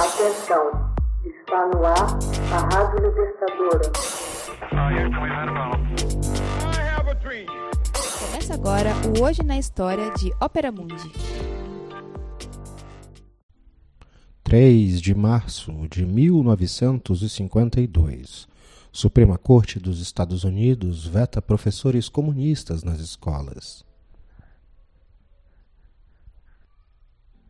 Atenção, está no ar a Rádio Libertadora. Começa agora o Hoje na História de Ópera Mundi. 3 de março de 1952. Suprema Corte dos Estados Unidos veta professores comunistas nas escolas.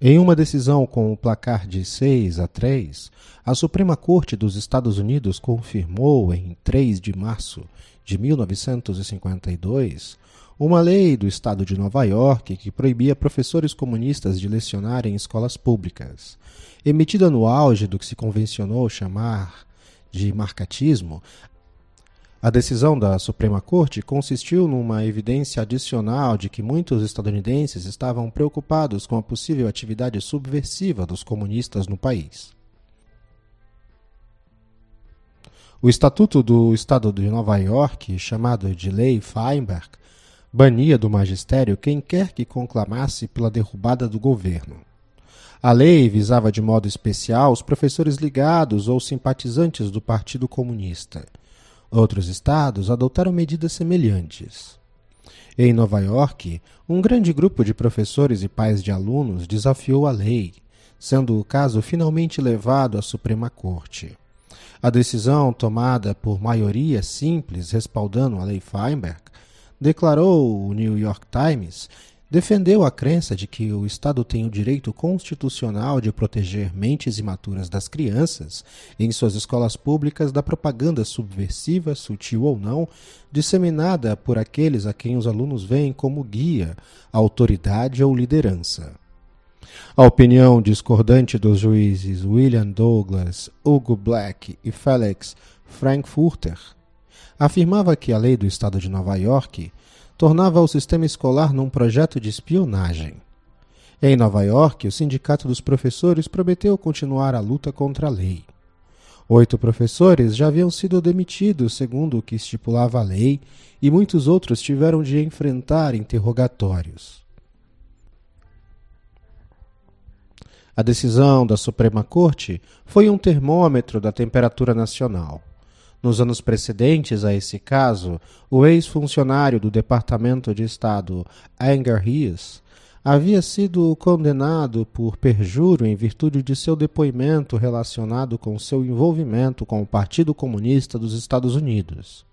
Em uma decisão com o placar de 6 a 3, a Suprema Corte dos Estados Unidos confirmou em 3 de março de 1952 uma lei do estado de Nova York que proibia professores comunistas de lecionar em escolas públicas. Emitida no auge do que se convencionou chamar de marcatismo, a decisão da Suprema Corte consistiu numa evidência adicional de que muitos estadunidenses estavam preocupados com a possível atividade subversiva dos comunistas no país. O Estatuto do Estado de Nova York, chamado de Lei Feinberg, bania do magistério quem quer que conclamasse pela derrubada do governo. A lei visava de modo especial os professores ligados ou simpatizantes do Partido Comunista Outros estados adotaram medidas semelhantes. Em Nova York, um grande grupo de professores e pais de alunos desafiou a lei, sendo o caso finalmente levado à Suprema Corte. A decisão, tomada por maioria simples respaldando a lei Feinberg, declarou o New York Times defendeu a crença de que o Estado tem o direito constitucional de proteger mentes imaturas das crianças em suas escolas públicas da propaganda subversiva, sutil ou não, disseminada por aqueles a quem os alunos veem como guia, autoridade ou liderança. A opinião discordante dos juízes William Douglas, Hugo Black e Felix Frankfurter afirmava que a lei do Estado de Nova York tornava o sistema escolar num projeto de espionagem. Em Nova York, o Sindicato dos Professores prometeu continuar a luta contra a lei. Oito professores já haviam sido demitidos, segundo o que estipulava a lei, e muitos outros tiveram de enfrentar interrogatórios. A decisão da Suprema Corte foi um termômetro da temperatura nacional. Nos anos precedentes a esse caso, o ex-funcionário do Departamento de Estado Anger Hughes havia sido condenado por perjúrio em virtude de seu depoimento relacionado com seu envolvimento com o Partido Comunista dos Estados Unidos.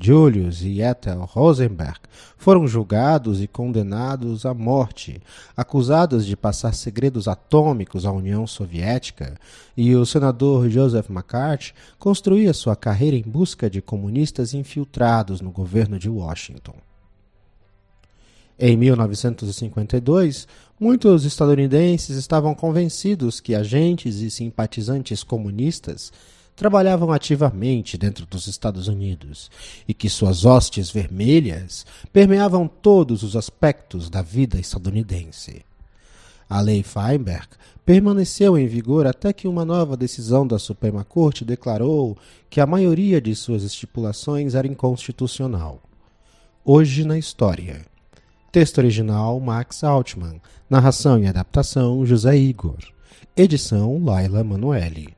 Julius e Ethel Rosenberg foram julgados e condenados à morte, acusados de passar segredos atômicos à União Soviética, e o senador Joseph McCarthy construía sua carreira em busca de comunistas infiltrados no governo de Washington. Em 1952, muitos estadunidenses estavam convencidos que agentes e simpatizantes comunistas trabalhavam ativamente dentro dos Estados Unidos e que suas hostes vermelhas permeavam todos os aspectos da vida estadunidense. A Lei Feinberg permaneceu em vigor até que uma nova decisão da Suprema Corte declarou que a maioria de suas estipulações era inconstitucional. Hoje na História. Texto original Max Altman. Narração e adaptação José Igor. Edição Laila Manoeli.